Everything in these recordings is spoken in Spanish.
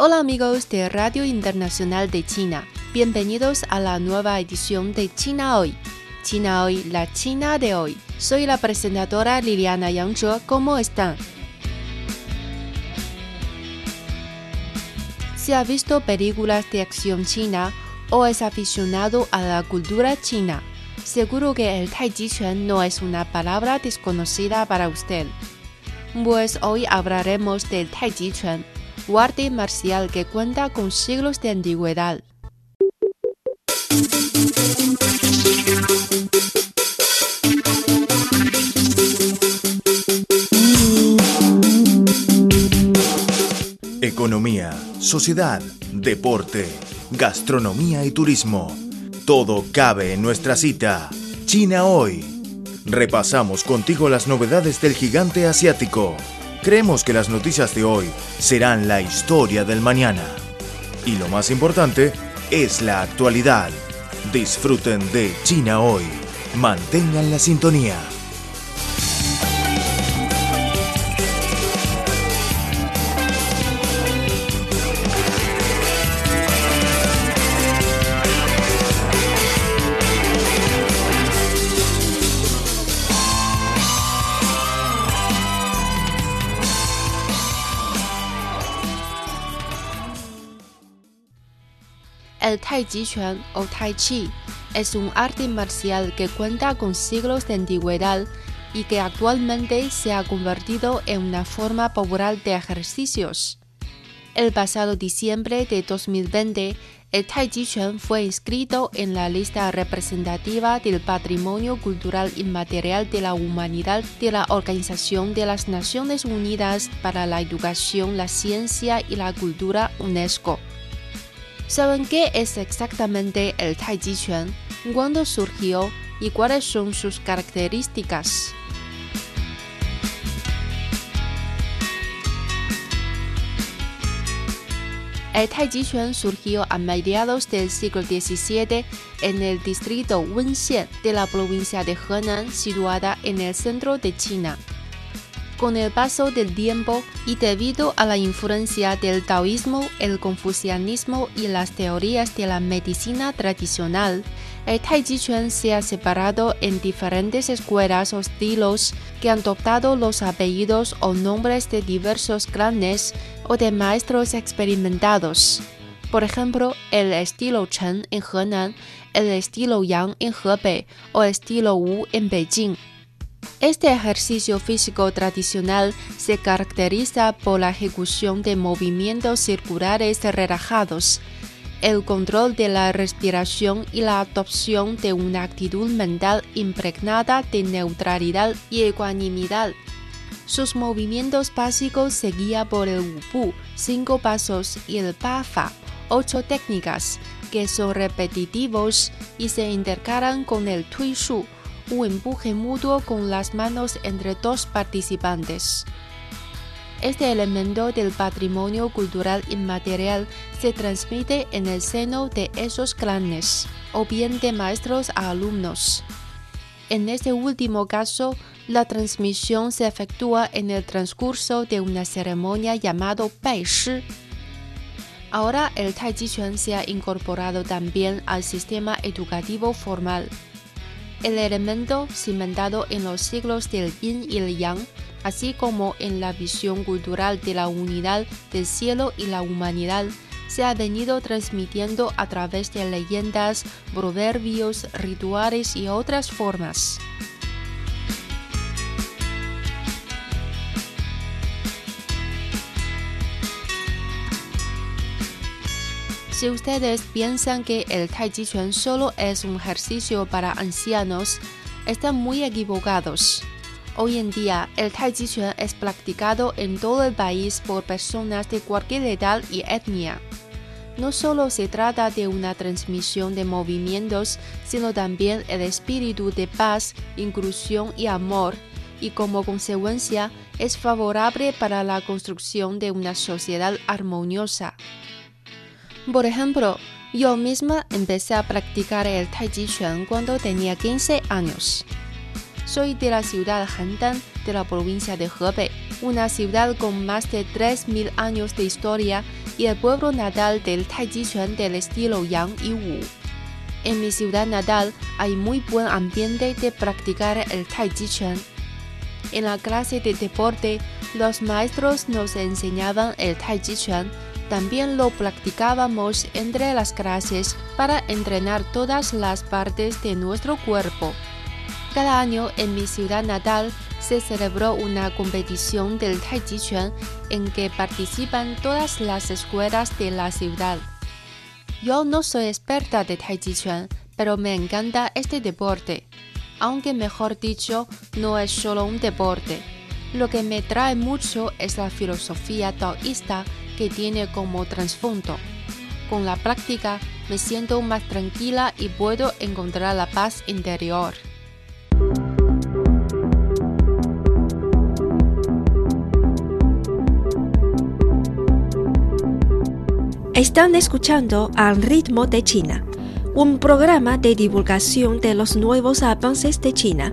Hola amigos de Radio Internacional de China, bienvenidos a la nueva edición de China Hoy. China Hoy, la China de hoy. Soy la presentadora Liliana Yangzhe, ¿cómo están? Si ha visto películas de acción china o es aficionado a la cultura china, seguro que el Tai Chi Chuan no es una palabra desconocida para usted. Pues hoy hablaremos del Tai Chi Chuan arte marcial que cuenta con siglos de antigüedad. Economía, sociedad, deporte, gastronomía y turismo. Todo cabe en nuestra cita. China hoy. Repasamos contigo las novedades del gigante asiático. Creemos que las noticias de hoy serán la historia del mañana. Y lo más importante es la actualidad. Disfruten de China hoy. Mantengan la sintonía. El Tai Chi o Tai Chi es un arte marcial que cuenta con siglos de antigüedad y que actualmente se ha convertido en una forma popular de ejercicios. El pasado diciembre de 2020, el Tai Chi Chuan fue inscrito en la lista representativa del Patrimonio Cultural Inmaterial de la Humanidad de la Organización de las Naciones Unidas para la Educación, la Ciencia y la Cultura UNESCO. ¿Saben qué es exactamente el Tai Chi Chuan? ¿Cuándo surgió? ¿Y cuáles son sus características? El Tai Chi Chuan surgió a mediados del siglo XVII en el distrito Wenxian de la provincia de Henan, situada en el centro de China. Con el paso del tiempo y debido a la influencia del taoísmo, el confucianismo y las teorías de la medicina tradicional, el Tai Chi Chuan se ha separado en diferentes escuelas o estilos que han adoptado los apellidos o nombres de diversos clanes o de maestros experimentados. Por ejemplo, el estilo Chen en Henan, el estilo Yang en Hebei o el estilo Wu en Beijing. Este ejercicio físico tradicional se caracteriza por la ejecución de movimientos circulares relajados, el control de la respiración y la adopción de una actitud mental impregnada de neutralidad y ecuanimidad. Sus movimientos básicos se guían por el Wu cinco pasos, y el Pa Fa, ocho técnicas, que son repetitivos y se intercalan con el Tui Shu, un empuje mutuo con las manos entre dos participantes. Este elemento del patrimonio cultural inmaterial se transmite en el seno de esos clanes, o bien de maestros a alumnos. En este último caso, la transmisión se efectúa en el transcurso de una ceremonia llamado Bai Shi. Ahora el Tai Chi Chuan se ha incorporado también al sistema educativo formal el elemento cimentado en los siglos del yin y el yang, así como en la visión cultural de la unidad del cielo y la humanidad, se ha venido transmitiendo a través de leyendas, proverbios, rituales y otras formas. Si ustedes piensan que el Tai Chi Chuan solo es un ejercicio para ancianos, están muy equivocados. Hoy en día, el Tai Chi Chuan es practicado en todo el país por personas de cualquier edad y etnia. No solo se trata de una transmisión de movimientos, sino también el espíritu de paz, inclusión y amor, y como consecuencia es favorable para la construcción de una sociedad armoniosa. Por ejemplo, yo misma empecé a practicar el Tai Chi Chuan cuando tenía 15 años. Soy de la ciudad Handan, de la provincia de Hebei, una ciudad con más de 3.000 años de historia y el pueblo natal del Tai Chi Chuan del estilo Yang y Wu. En mi ciudad natal hay muy buen ambiente de practicar el Tai Chi Chuan. En la clase de deporte, los maestros nos enseñaban el Tai Chi Chuan también lo practicábamos entre las clases para entrenar todas las partes de nuestro cuerpo. Cada año en mi ciudad natal se celebró una competición del Tai Chi Chuan en que participan todas las escuelas de la ciudad. Yo no soy experta de Tai Chi Chuan, pero me encanta este deporte. Aunque mejor dicho, no es solo un deporte. Lo que me trae mucho es la filosofía taoísta que tiene como trasfondo. Con la práctica me siento más tranquila y puedo encontrar la paz interior. Están escuchando Al ritmo de China, un programa de divulgación de los nuevos avances de China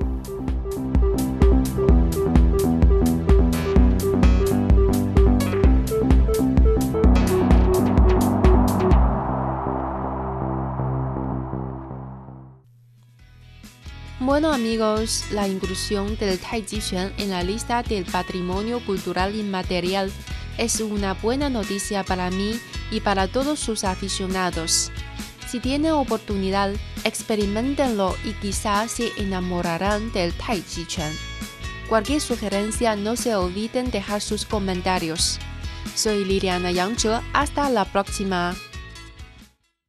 Bueno amigos, la inclusión del Tai Chi Chuan en la lista del patrimonio cultural inmaterial es una buena noticia para mí y para todos sus aficionados. Si tienen oportunidad, experimentenlo y quizás se enamorarán del Tai Chi Chuan. Cualquier sugerencia no se olviden dejar sus comentarios. Soy Liliana Yangzhe, hasta la próxima.